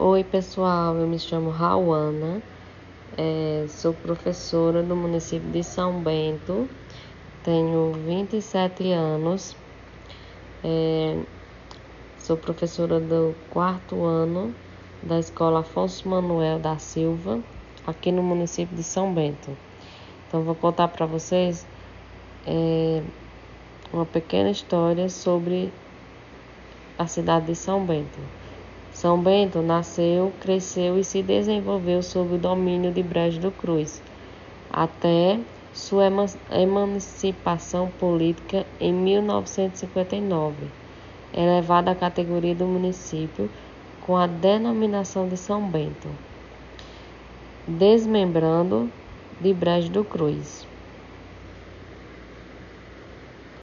Oi, pessoal, eu me chamo Rauana, é, sou professora do município de São Bento, tenho 27 anos, é, sou professora do quarto ano da Escola Afonso Manuel da Silva, aqui no município de São Bento. Então, vou contar para vocês é, uma pequena história sobre a cidade de São Bento. São Bento nasceu, cresceu e se desenvolveu sob o domínio de Brejo do Cruz, até sua emancipação política em 1959, elevada à categoria do município com a denominação de São Bento, desmembrando de Brejo do Cruz.